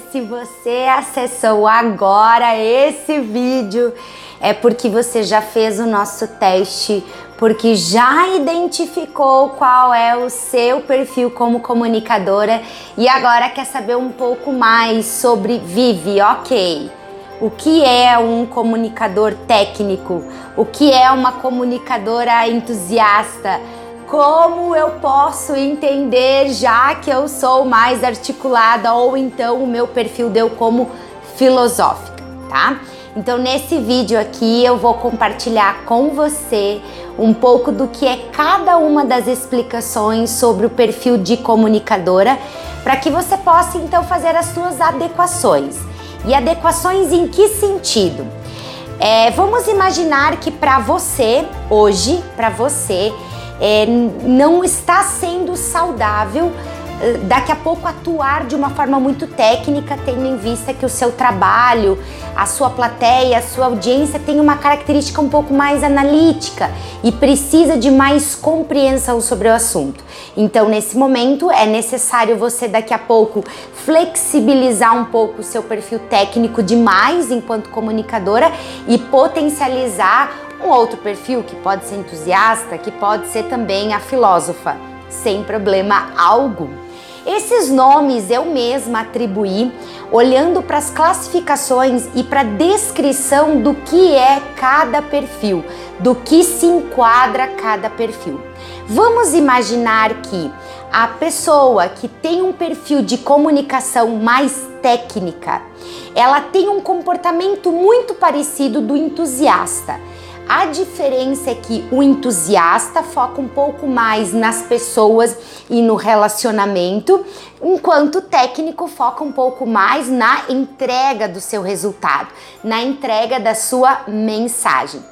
Se você acessou agora esse vídeo, é porque você já fez o nosso teste, porque já identificou qual é o seu perfil como comunicadora e agora quer saber um pouco mais sobre Vive, ok? O que é um comunicador técnico? O que é uma comunicadora entusiasta? Como eu posso entender já que eu sou mais articulada ou então o meu perfil deu como filosófica, tá? Então nesse vídeo aqui eu vou compartilhar com você um pouco do que é cada uma das explicações sobre o perfil de comunicadora, para que você possa então fazer as suas adequações. E adequações em que sentido? É, vamos imaginar que para você, hoje, para você, é, não está sendo saudável eh, daqui a pouco atuar de uma forma muito técnica, tendo em vista que o seu trabalho, a sua plateia, a sua audiência tem uma característica um pouco mais analítica e precisa de mais compreensão sobre o assunto. Então, nesse momento, é necessário você daqui a pouco flexibilizar um pouco o seu perfil técnico demais enquanto comunicadora e potencializar um outro perfil que pode ser entusiasta, que pode ser também a filósofa, sem problema algum. Esses nomes eu mesma atribuí olhando para as classificações e para a descrição do que é cada perfil, do que se enquadra cada perfil. Vamos imaginar que a pessoa que tem um perfil de comunicação mais técnica, ela tem um comportamento muito parecido do entusiasta. A diferença é que o entusiasta foca um pouco mais nas pessoas e no relacionamento, enquanto o técnico foca um pouco mais na entrega do seu resultado, na entrega da sua mensagem.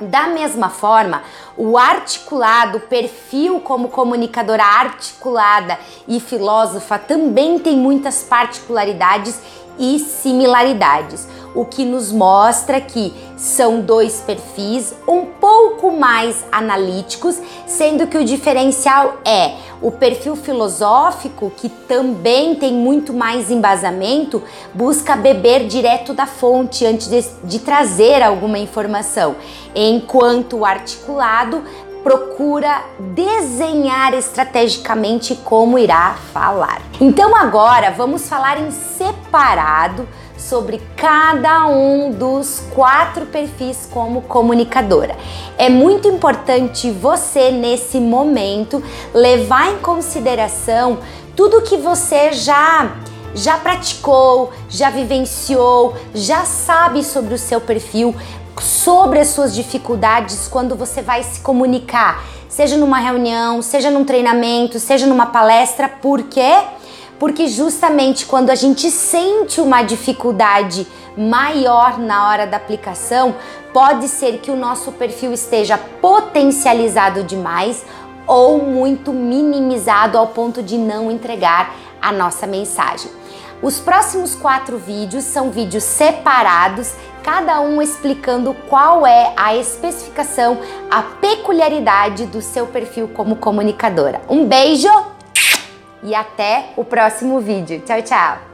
Da mesma forma, o articulado, o perfil como comunicadora articulada e filósofa também tem muitas particularidades e similaridades o que nos mostra que são dois perfis um pouco mais analíticos, sendo que o diferencial é o perfil filosófico, que também tem muito mais embasamento, busca beber direto da fonte antes de, de trazer alguma informação, enquanto o articulado procura desenhar estrategicamente como irá falar. Então agora vamos falar em separado sobre cada um dos quatro perfis como comunicadora. É muito importante você, nesse momento, levar em consideração tudo que você já já praticou, já vivenciou, já sabe sobre o seu perfil, sobre as suas dificuldades quando você vai se comunicar, seja numa reunião, seja num treinamento, seja numa palestra, por quê? Porque justamente quando a gente sente uma dificuldade maior na hora da aplicação, pode ser que o nosso perfil esteja potencializado demais ou muito minimizado ao ponto de não entregar a nossa mensagem. Os próximos quatro vídeos são vídeos separados, cada um explicando qual é a especificação, a peculiaridade do seu perfil como comunicadora. Um beijo! E até o próximo vídeo. Tchau, tchau!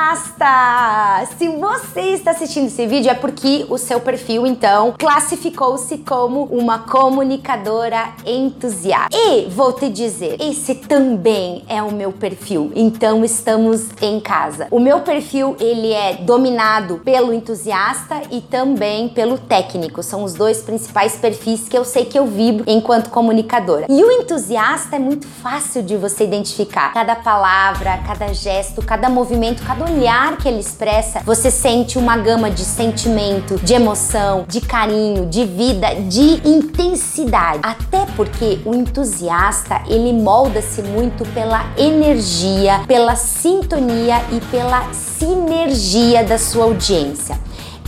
Entusiasta! Se você está assistindo esse vídeo é porque o seu perfil, então, classificou-se como uma comunicadora entusiasta. E vou te dizer, esse também é o meu perfil, então estamos em casa. O meu perfil, ele é dominado pelo entusiasta e também pelo técnico. São os dois principais perfis que eu sei que eu vibro enquanto comunicadora. E o entusiasta é muito fácil de você identificar. Cada palavra, cada gesto, cada movimento, cada olhar que ele expressa, você sente uma gama de sentimento, de emoção, de carinho, de vida, de intensidade. Até porque o entusiasta, ele molda-se muito pela energia, pela sintonia e pela sinergia da sua audiência.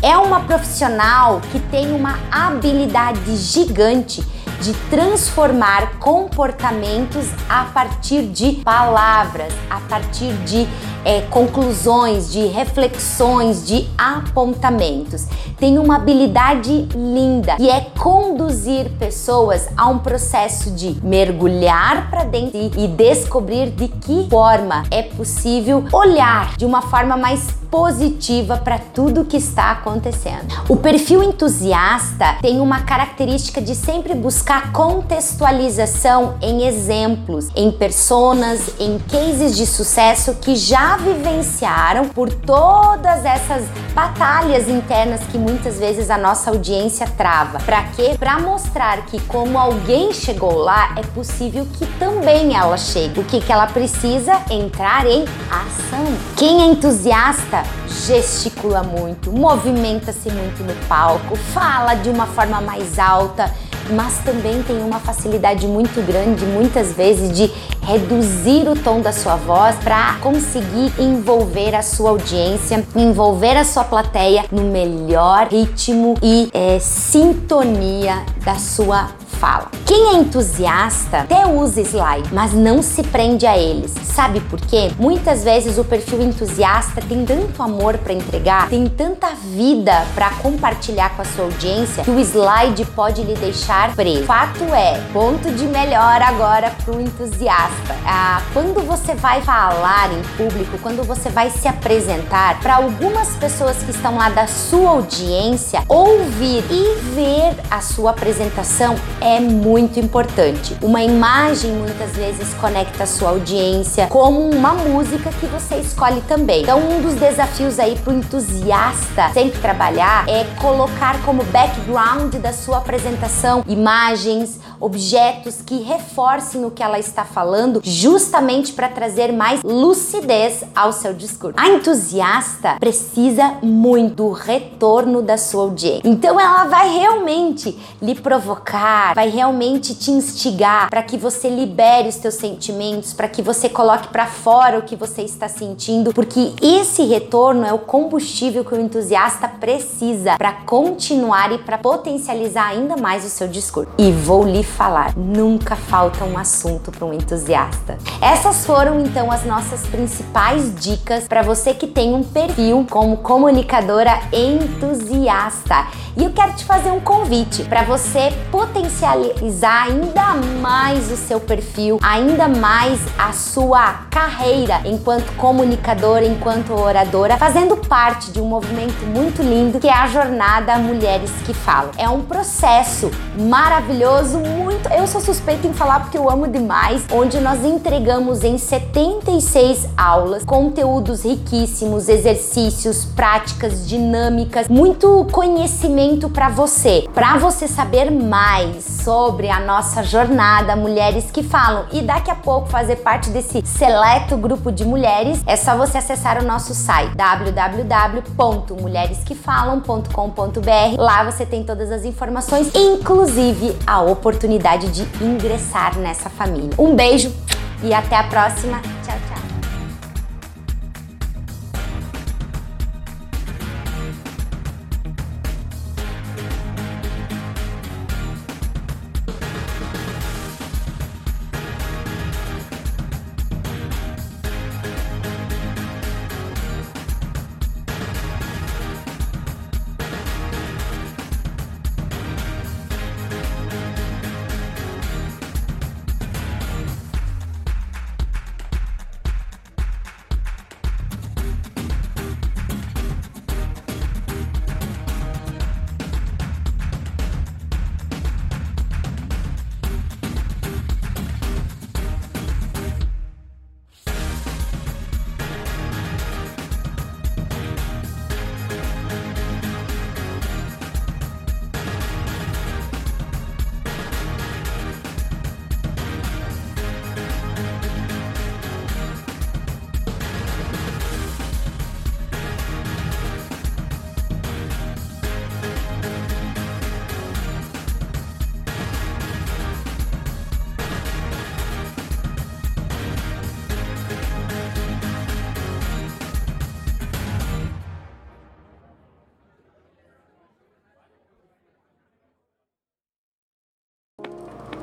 É uma profissional que tem uma habilidade gigante de transformar comportamentos a partir de palavras, a partir de é, conclusões, de reflexões, de apontamentos. Tem uma habilidade linda e é conduzir pessoas a um processo de mergulhar para dentro e descobrir de que forma é possível olhar de uma forma mais positiva para tudo que está acontecendo. O perfil entusiasta tem uma característica de sempre buscar contextualização em exemplos, em personas, em cases de sucesso que já vivenciaram por todas essas batalhas internas que muitas vezes a nossa audiência trava. Para quê? Para mostrar que como alguém chegou lá, é possível que também ela chegue. O que, que ela precisa? Entrar em ação. Quem é entusiasta gesticula muito, movimenta-se muito no palco, fala de uma forma mais alta, mas também tem uma facilidade muito grande, muitas vezes, de reduzir o tom da sua voz para conseguir envolver a sua audiência, envolver a sua plateia no melhor ritmo e é, sintonia da sua fala. Quem é entusiasta até usa slide, mas não se prende a eles. Sabe por quê? Muitas vezes o perfil entusiasta tem tanto amor para entregar, tem tanta vida para compartilhar com a sua audiência que o slide pode lhe deixar preso. Fato é, ponto de melhor agora para o entusiasta. Ah, quando você vai falar em público, quando você vai se apresentar para algumas pessoas que estão lá da sua audiência, ouvir e ver a sua apresentação é é muito importante. Uma imagem muitas vezes conecta a sua audiência, como uma música que você escolhe também. Então, um dos desafios aí para o entusiasta sempre trabalhar é colocar como background da sua apresentação imagens, objetos que reforcem o que ela está falando, justamente para trazer mais lucidez ao seu discurso. A entusiasta precisa muito do retorno da sua audiência. Então, ela vai realmente lhe provocar, vai realmente te instigar para que você libere os teus sentimentos, para que você coloque para fora o que você está sentindo, porque esse retorno é o combustível que o entusiasta precisa para continuar e para potencializar ainda mais o seu discurso. E vou lhe falar, nunca falta um assunto para um entusiasta. Essas foram então as nossas principais dicas para você que tem um perfil como comunicadora entusiasta. E eu quero te fazer um convite para você potencializar ainda mais o seu perfil, ainda mais a sua carreira enquanto comunicadora, enquanto oradora, fazendo parte de um movimento muito lindo que é a jornada Mulheres que Falam. É um processo maravilhoso, muito. Eu sou suspeita em falar porque eu amo demais, onde nós entregamos em 76 aulas conteúdos riquíssimos, exercícios, práticas dinâmicas, muito conhecimento para você, para você saber mais sobre a nossa jornada Mulheres que Falam e daqui a pouco fazer parte desse seleto grupo de mulheres, é só você acessar o nosso site www.mulheresquefalam.com.br. Lá você tem todas as informações, inclusive a oportunidade de ingressar nessa família. Um beijo e até a próxima.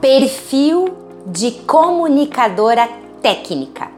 Perfil de comunicadora técnica.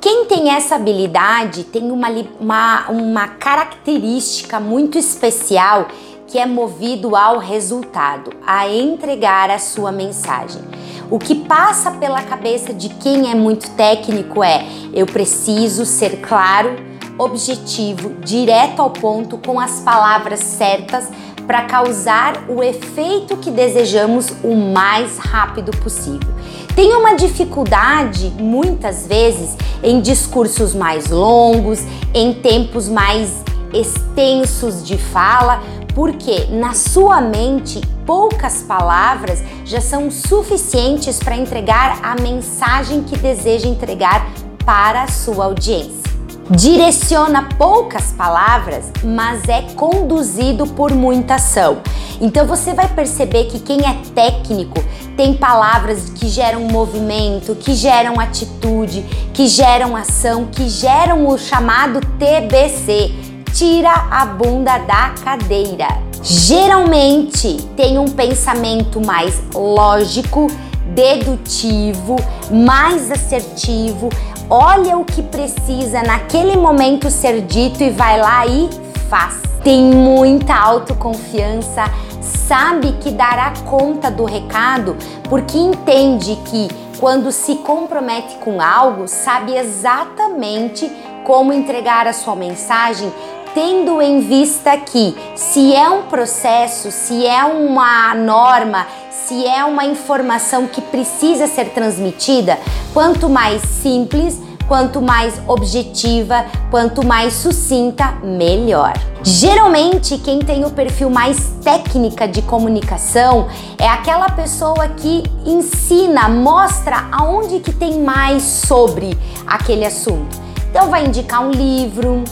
Quem tem essa habilidade tem uma, uma, uma característica muito especial que é movido ao resultado, a entregar a sua mensagem. O que passa pela cabeça de quem é muito técnico é: eu preciso ser claro, objetivo, direto ao ponto, com as palavras certas para causar o efeito que desejamos o mais rápido possível. Tem uma dificuldade, muitas vezes, em discursos mais longos, em tempos mais extensos de fala, porque na sua mente poucas palavras já são suficientes para entregar a mensagem que deseja entregar para a sua audiência direciona poucas palavras, mas é conduzido por muita ação. Então você vai perceber que quem é técnico tem palavras que geram movimento, que geram atitude, que geram ação, que geram o chamado TBC. Tira a bunda da cadeira. Geralmente tem um pensamento mais lógico, dedutivo, mais assertivo, olha o que precisa naquele momento ser dito e vai lá e faz. Tem muita autoconfiança, sabe que dará conta do recado porque entende que quando se compromete com algo, sabe exatamente como entregar a sua mensagem tendo em vista que se é um processo, se é uma norma, se é uma informação que precisa ser transmitida, quanto mais simples, quanto mais objetiva, quanto mais sucinta, melhor. Geralmente, quem tem o perfil mais técnica de comunicação é aquela pessoa que ensina, mostra aonde que tem mais sobre aquele assunto. Então vai indicar um livro,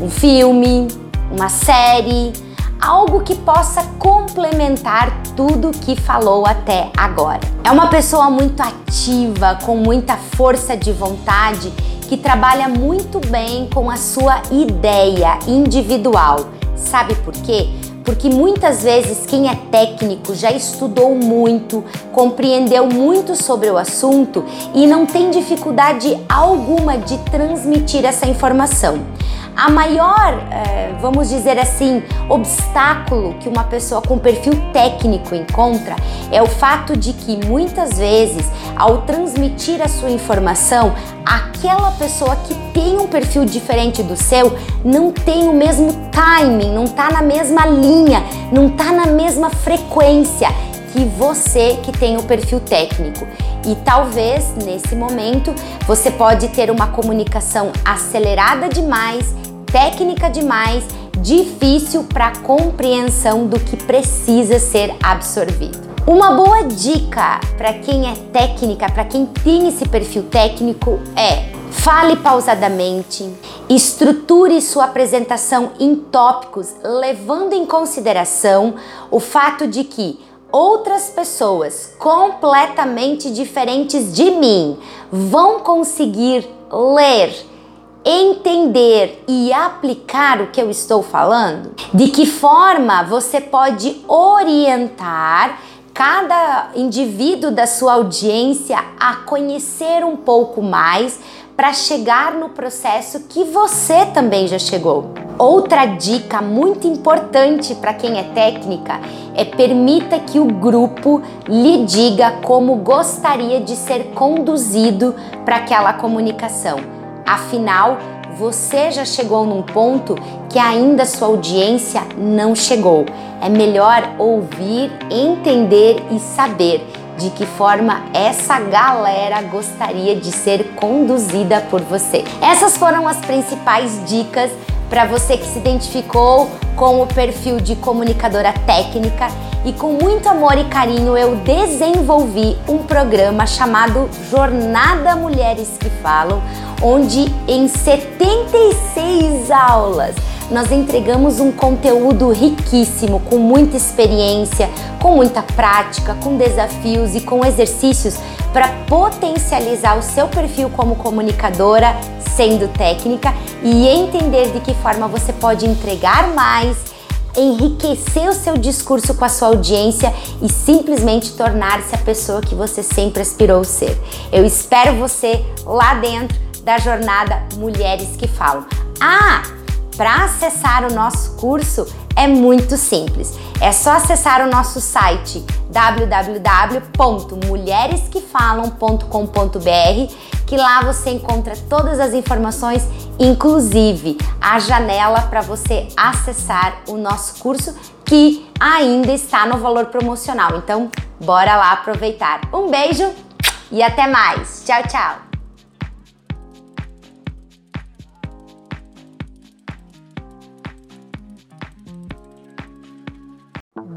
um filme, uma série, algo que possa complementar tudo que falou até agora. É uma pessoa muito ativa, com muita força de vontade, que trabalha muito bem com a sua ideia individual. Sabe por quê? Porque muitas vezes quem é técnico já estudou muito, compreendeu muito sobre o assunto e não tem dificuldade alguma de transmitir essa informação. A maior, é, vamos dizer assim, obstáculo que uma pessoa com perfil técnico encontra é o fato de que muitas vezes, ao transmitir a sua informação, aquela pessoa que tem um perfil diferente do seu não tem o mesmo timing, não está na mesma linha, não está na mesma frequência que você que tem o perfil técnico. E talvez nesse momento você pode ter uma comunicação acelerada demais técnica demais, difícil para compreensão do que precisa ser absorvido. Uma boa dica para quem é técnica, para quem tem esse perfil técnico é Fale pausadamente, estruture sua apresentação em tópicos, levando em consideração o fato de que outras pessoas completamente diferentes de mim vão conseguir ler entender e aplicar o que eu estou falando? De que forma você pode orientar cada indivíduo da sua audiência a conhecer um pouco mais para chegar no processo que você também já chegou. Outra dica muito importante para quem é técnica é permita que o grupo lhe diga como gostaria de ser conduzido para aquela comunicação Afinal, você já chegou num ponto que ainda sua audiência não chegou. É melhor ouvir, entender e saber de que forma essa galera gostaria de ser conduzida por você. Essas foram as principais dicas para você que se identificou com o perfil de comunicadora técnica e com muito amor e carinho eu desenvolvi um programa chamado Jornada Mulheres que Falam, onde em 76 aulas nós entregamos um conteúdo riquíssimo, com muita experiência, com muita prática, com desafios e com exercícios para potencializar o seu perfil como comunicadora, sendo técnica e entender de que forma você pode entregar mais enriquecer o seu discurso com a sua audiência e simplesmente tornar-se a pessoa que você sempre aspirou ser. Eu espero você lá dentro da jornada Mulheres que Falam. Ah, para acessar o nosso curso é muito simples. É só acessar o nosso site www.mulheresquefalam.com.br que lá você encontra todas as informações, inclusive a janela para você acessar o nosso curso que ainda está no valor promocional. Então, bora lá aproveitar. Um beijo e até mais. Tchau, tchau.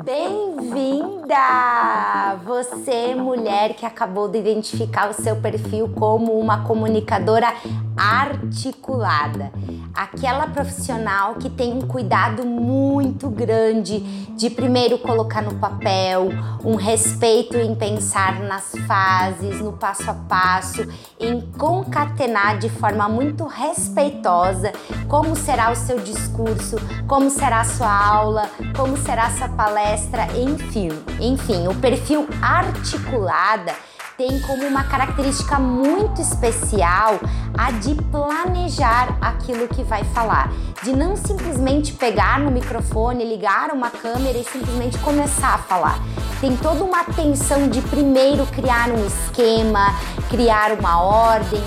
Bem-vinda! Você, mulher que acabou de identificar o seu perfil como uma comunicadora articulada, aquela profissional que tem um cuidado muito grande de primeiro colocar no papel, um respeito em pensar nas fases, no passo a passo, em concatenar de forma muito respeitosa como será o seu discurso, como será a sua aula, como será a sua palestra, enfim. Enfim, o perfil articulada tem como uma característica muito especial a de planejar aquilo que vai falar, de não simplesmente pegar no microfone, ligar uma câmera e simplesmente começar a falar. Tem toda uma atenção de primeiro criar um esquema, criar uma ordem,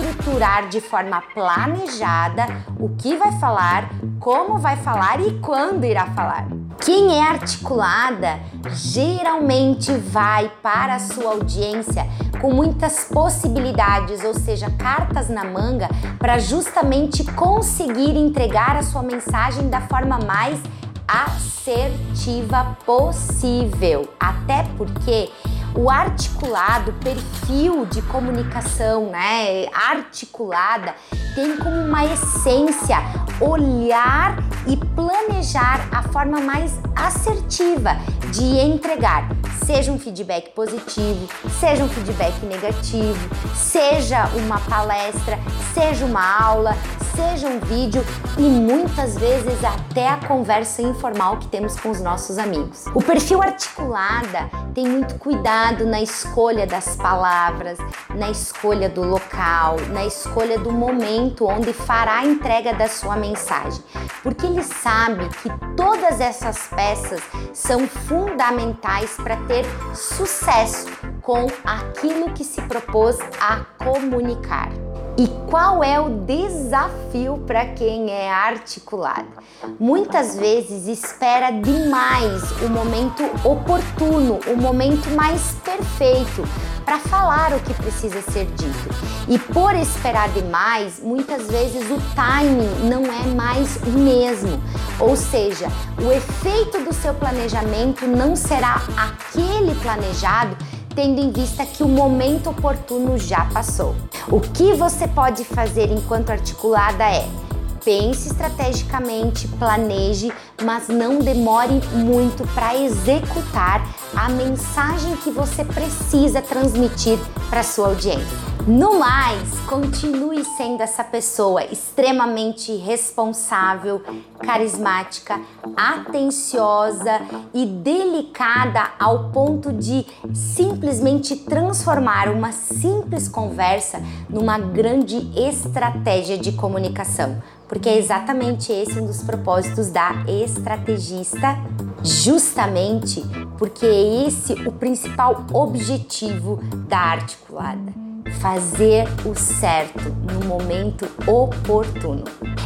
estruturar de forma planejada o que vai falar, como vai falar e quando irá falar. Quem é articulada geralmente vai para a sua audiência com muitas possibilidades, ou seja, cartas na manga, para justamente conseguir entregar a sua mensagem da forma mais assertiva possível. Até porque o articulado, perfil de comunicação, né, articulada, tem como uma essência olhar e planejar a forma mais assertiva de entregar, seja um feedback positivo, seja um feedback negativo, seja uma palestra, seja uma aula, seja um vídeo e muitas vezes até a conversa informal que temos com os nossos amigos. O perfil articulada tem muito cuidado na escolha das palavras, na escolha do local, na escolha do momento onde fará a entrega da sua mensagem, porque ele sabe que todas essas peças são fundamentais para ter sucesso com aquilo que se propôs a comunicar. E qual é o desafio para quem é articulado? Muitas vezes espera demais o momento oportuno, o momento mais perfeito para falar o que precisa ser dito. E por esperar demais, muitas vezes o timing não é mais o mesmo. Ou seja, o efeito do seu planejamento não será aquele planejado tendo em vista que o momento oportuno já passou. O que você pode fazer enquanto articulada é pense estrategicamente, planeje, mas não demore muito para executar a mensagem que você precisa transmitir para sua audiência. No mais, continue sendo essa pessoa extremamente responsável, carismática, atenciosa e delicada ao ponto de simplesmente transformar uma simples conversa numa grande estratégia de comunicação. Porque é exatamente esse um dos propósitos da estrategista, justamente porque é esse o principal objetivo da articulada fazer o certo no momento oportuno.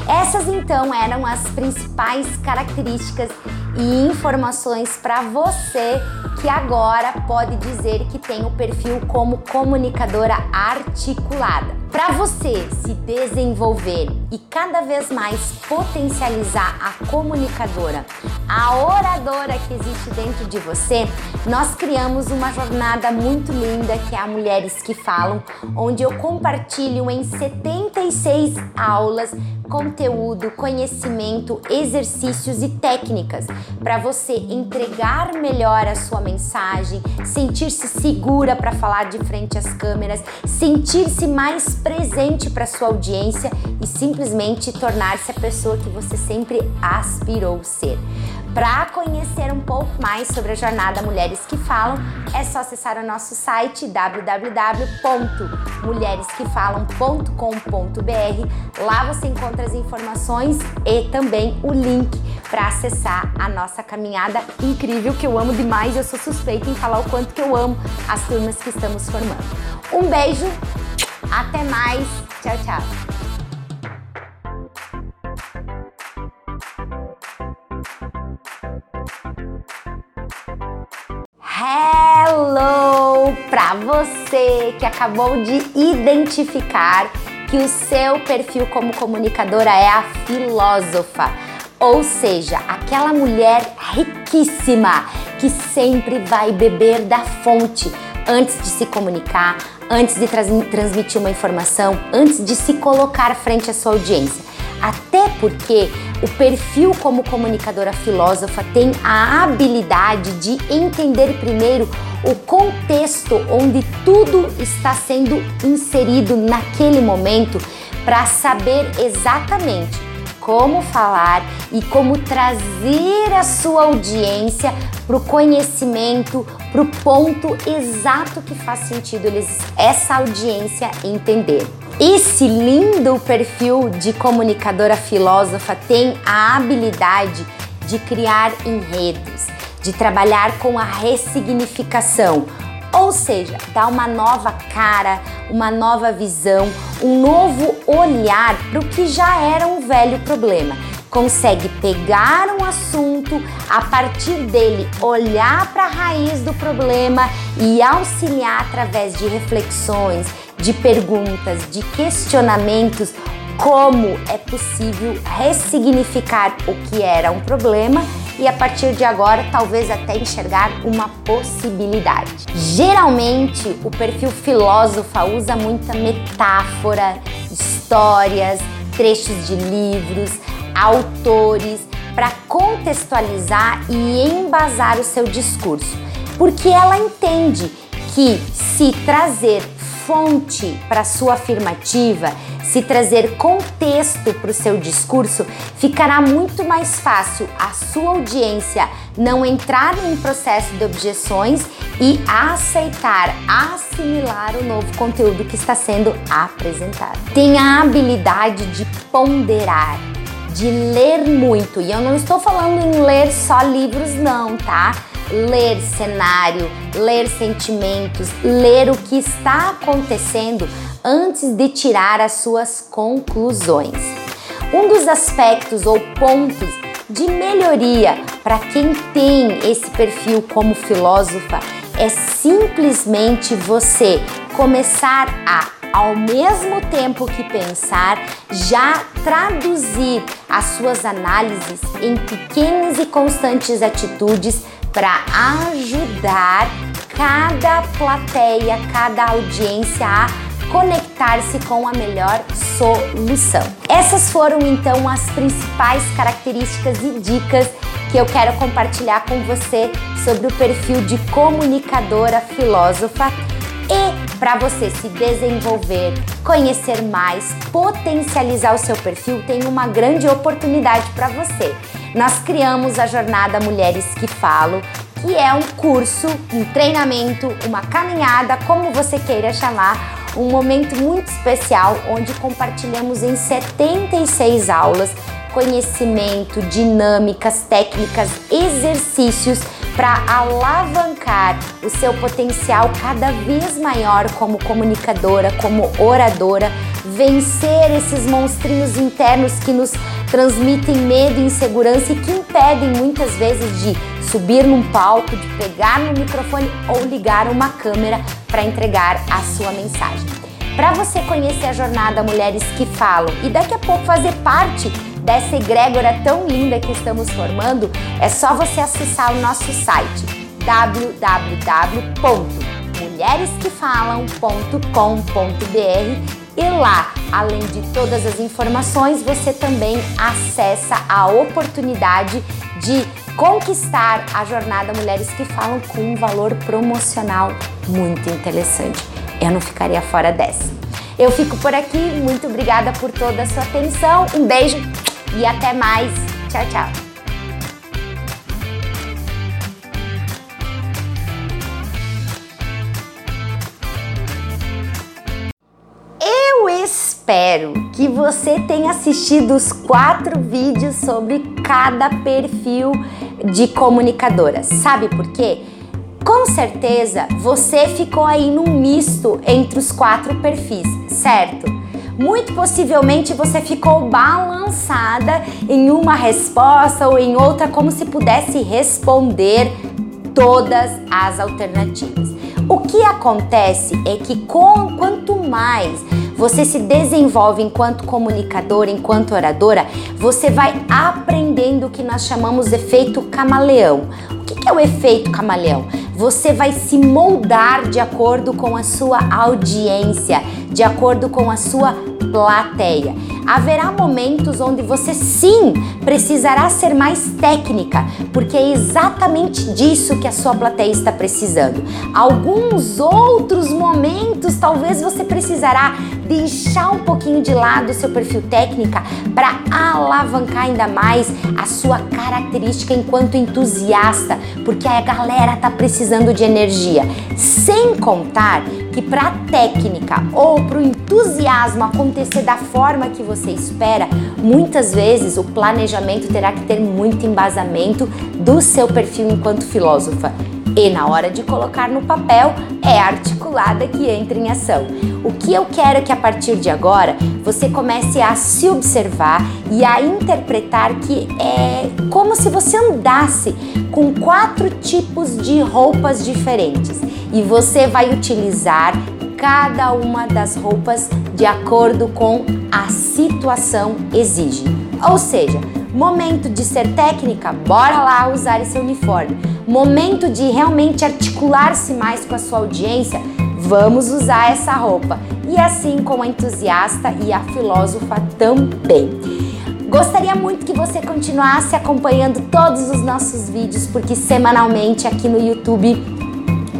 Essas então eram as principais características e informações para você que agora pode dizer que tem o perfil como comunicadora articulada. Para você se desenvolver e cada vez mais potencializar a comunicadora, a oradora que existe dentro de você, nós criamos uma jornada muito linda que é a Mulheres que Falam, onde eu compartilho em 76 aulas conteúdo, conhecimento, exercícios e técnicas para você entregar melhor a sua mensagem, sentir-se segura para falar de frente às câmeras, sentir-se mais presente para sua audiência e simplesmente tornar-se a pessoa que você sempre aspirou ser. Para conhecer um pouco mais sobre a jornada Mulheres que Falam, é só acessar o nosso site www.mulheresquefalam.com.br. Lá você encontra as informações e também o link para acessar a nossa caminhada incrível que eu amo demais. Eu sou suspeita em falar o quanto que eu amo as turmas que estamos formando. Um beijo, até mais, tchau, tchau. Para você que acabou de identificar que o seu perfil como comunicadora é a filósofa, ou seja, aquela mulher riquíssima que sempre vai beber da fonte antes de se comunicar, antes de trans transmitir uma informação, antes de se colocar frente à sua audiência. Até porque o perfil como comunicadora filósofa tem a habilidade de entender primeiro o contexto onde tudo está sendo inserido naquele momento para saber exatamente como falar e como trazer a sua audiência para o conhecimento, para o ponto exato que faz sentido eles, essa audiência entender. Esse lindo perfil de comunicadora filósofa tem a habilidade de criar enredos, de trabalhar com a ressignificação, ou seja, dar uma nova cara, uma nova visão, um novo olhar para o que já era um velho problema. Consegue pegar um assunto, a partir dele olhar para a raiz do problema e auxiliar através de reflexões, de perguntas, de questionamentos como é possível ressignificar o que era um problema e a partir de agora talvez até enxergar uma possibilidade. Geralmente o perfil filósofa usa muita metáfora, histórias, trechos de livros, autores para contextualizar e embasar o seu discurso, porque ela entende que se trazer fonte para sua afirmativa, se trazer contexto para o seu discurso, ficará muito mais fácil a sua audiência não entrar em processo de objeções e aceitar, assimilar o novo conteúdo que está sendo apresentado. Tenha a habilidade de ponderar de ler muito. E eu não estou falando em ler só livros, não, tá? Ler cenário, ler sentimentos, ler o que está acontecendo antes de tirar as suas conclusões. Um dos aspectos ou pontos de melhoria para quem tem esse perfil como filósofa é simplesmente você começar a ao mesmo tempo que pensar, já traduzir as suas análises em pequenas e constantes atitudes para ajudar cada plateia, cada audiência a conectar-se com a melhor solução. Essas foram então as principais características e dicas que eu quero compartilhar com você sobre o perfil de comunicadora filósofa e para você se desenvolver, conhecer mais, potencializar o seu perfil, tem uma grande oportunidade para você. Nós criamos a jornada Mulheres que Falo, que é um curso, um treinamento, uma caminhada, como você queira chamar, um momento muito especial onde compartilhamos em 76 aulas conhecimento, dinâmicas, técnicas, exercícios para alavancar o seu potencial cada vez maior como comunicadora, como oradora, vencer esses monstrinhos internos que nos transmitem medo e insegurança e que impedem muitas vezes de subir num palco, de pegar no microfone ou ligar uma câmera para entregar a sua mensagem. Para você conhecer a jornada Mulheres que Falam e daqui a pouco fazer parte dessa egrégora tão linda que estamos formando, é só você acessar o nosso site www.mulheresquefalam.com.br e lá, além de todas as informações, você também acessa a oportunidade de conquistar a jornada Mulheres que Falam com um valor promocional muito interessante. Eu não ficaria fora dessa. Eu fico por aqui, muito obrigada por toda a sua atenção. Um beijo e até mais. Tchau, tchau. Eu espero que você tenha assistido os quatro vídeos sobre cada perfil de comunicadora. Sabe por quê? Com certeza você ficou aí num misto entre os quatro perfis, certo? Muito possivelmente você ficou balançada em uma resposta ou em outra, como se pudesse responder todas as alternativas. O que acontece é que com quanto mais você se desenvolve enquanto comunicadora, enquanto oradora, você vai aprendendo o que nós chamamos de efeito camaleão. O que é o efeito camaleão? Você vai se moldar de acordo com a sua audiência, de acordo com a sua plateia. Haverá momentos onde você sim precisará ser mais técnica, porque é exatamente disso que a sua plateia está precisando. Alguns outros momentos, talvez você precisará deixar um pouquinho de lado o seu perfil técnica para alavancar ainda mais a sua característica enquanto entusiasta, porque a galera tá precisando de energia. Sem contar que para a técnica ou para o entusiasmo acontecer da forma que você espera, muitas vezes o planejamento terá que ter muito embasamento do seu perfil enquanto filósofa. E na hora de colocar no papel, é articulada que entra em ação. O que eu quero é que a partir de agora você comece a se observar e a interpretar que é como se você andasse com quatro tipos de roupas diferentes e você vai utilizar cada uma das roupas de acordo com a situação exige. Ou seja, momento de ser técnica, bora lá usar esse uniforme. Momento de realmente articular-se mais com a sua audiência, vamos usar essa roupa. E assim com a entusiasta e a filósofa também. Gostaria muito que você continuasse acompanhando todos os nossos vídeos, porque semanalmente aqui no YouTube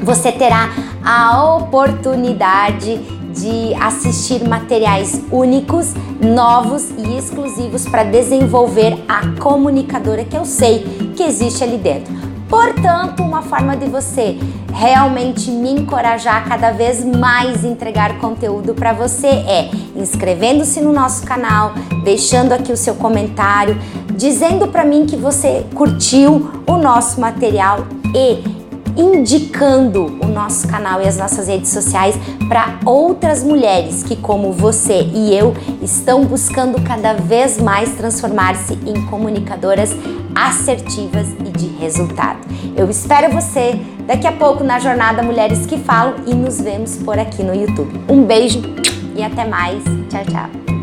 você terá a oportunidade de assistir materiais únicos, novos e exclusivos para desenvolver a comunicadora que eu sei que existe ali dentro. Portanto, uma forma de você realmente me encorajar a cada vez mais entregar conteúdo para você é inscrevendo-se no nosso canal, deixando aqui o seu comentário, dizendo para mim que você curtiu o nosso material e indicando o nosso canal e as nossas redes sociais para outras mulheres que, como você e eu, estão buscando cada vez mais transformar-se em comunicadoras assertivas e de resultado. Eu espero você daqui a pouco na jornada Mulheres que Falam e nos vemos por aqui no YouTube. Um beijo e até mais. Tchau, tchau.